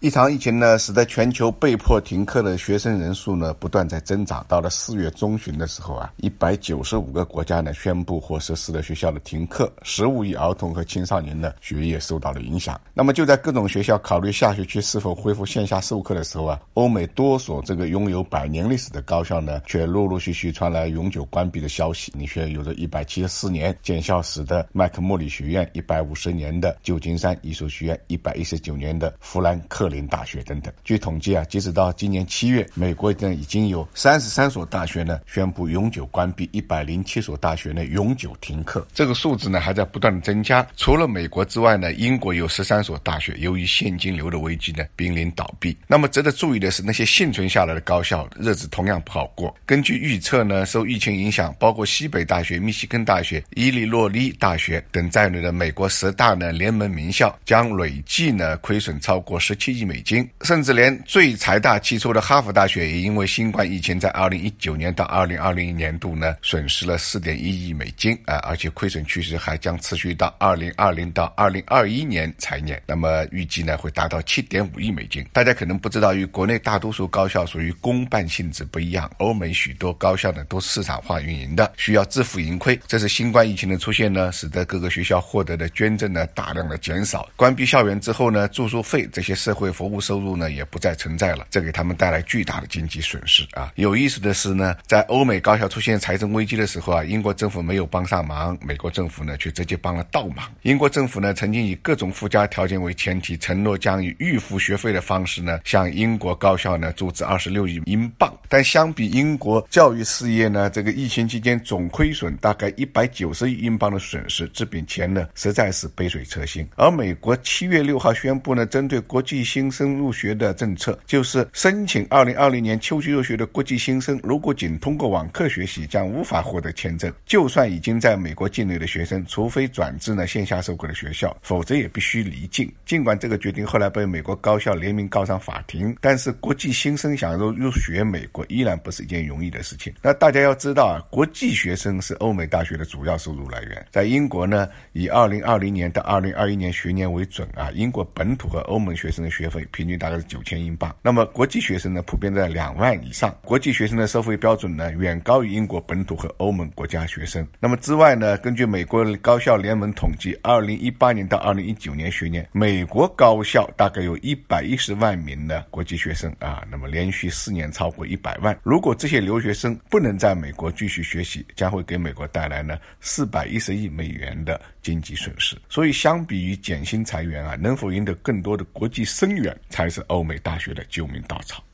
一场疫情呢，使得全球被迫停课的学生人数呢不断在增长。到了四月中旬的时候啊，一百九十五个国家呢宣布或实施了学校的停课，十五亿儿童和青少年的学业受到了影响。那么就在各种学校考虑下学期是否恢复线下授课的时候啊，欧美多所这个拥有百年历史的高校呢，却陆陆续续传来永久关闭的消息。你说有着一百七十四年建校史的麦克莫里学院，一百五十年的旧金山艺术学院，一百一十九年的富兰克林。林大学等等。据统计啊，截止到今年七月，美国呢已经有三十三所大学呢宣布永久关闭，一百零七所大学呢永久停课。这个数字呢还在不断的增加。除了美国之外呢，英国有十三所大学由于现金流的危机呢濒临倒闭。那么值得注意的是，那些幸存下来的高校日子同样不好过。根据预测呢，受疫情影响，包括西北大学、密西根大学、伊利诺伊大学等在内的美国十大呢联盟名校将累计呢亏损超过十七。亿美金，甚至连最财大气粗的哈佛大学也因为新冠疫情，在二零一九年到二零二零年度呢，损失了四点一亿美金啊，而且亏损趋势还将持续到二零二零到二零二一年财年，那么预计呢会达到七点五亿美金。大家可能不知道，与国内大多数高校属于公办性质不一样，欧美许多高校呢都市场化运营的，需要自负盈亏。这是新冠疫情的出现呢，使得各个学校获得的捐赠呢大量的减少，关闭校园之后呢，住宿费这些社会。服务收入呢也不再存在了，这给他们带来巨大的经济损失啊！有意思的是呢，在欧美高校出现财政危机的时候啊，英国政府没有帮上忙，美国政府呢却直接帮了倒忙。英国政府呢曾经以各种附加条件为前提，承诺将以预付学费的方式呢向英国高校呢注资二十六亿英镑。但相比英国教育事业呢，这个疫情期间总亏损大概一百九十亿英镑的损失，这笔钱呢实在是杯水车薪。而美国七月六号宣布呢，针对国际新生入学的政策就是申请二零二零年秋季入学的国际新生，如果仅通过网课学习，将无法获得签证。就算已经在美国境内的学生，除非转至呢线下授课的学校，否则也必须离境。尽管这个决定后来被美国高校联名告上法庭，但是国际新生想入入学美国依然不是一件容易的事情。那大家要知道啊，国际学生是欧美大学的主要收入来源。在英国呢，以二零二零年到二零二一年学年为准啊，英国本土和欧盟学生的学学费平。均大概是九千英镑，那么国际学生呢，普遍在两万以上。国际学生的收费标准呢，远高于英国本土和欧盟国家学生。那么之外呢，根据美国高校联盟统计，二零一八年到二零一九年学年，美国高校大概有一百一十万名的国际学生啊，那么连续四年超过一百万。如果这些留学生不能在美国继续学习，将会给美国带来呢四百一十亿美元的经济损失。所以，相比于减薪裁员啊，能否赢得更多的国际生才是欧美大学的救命稻草。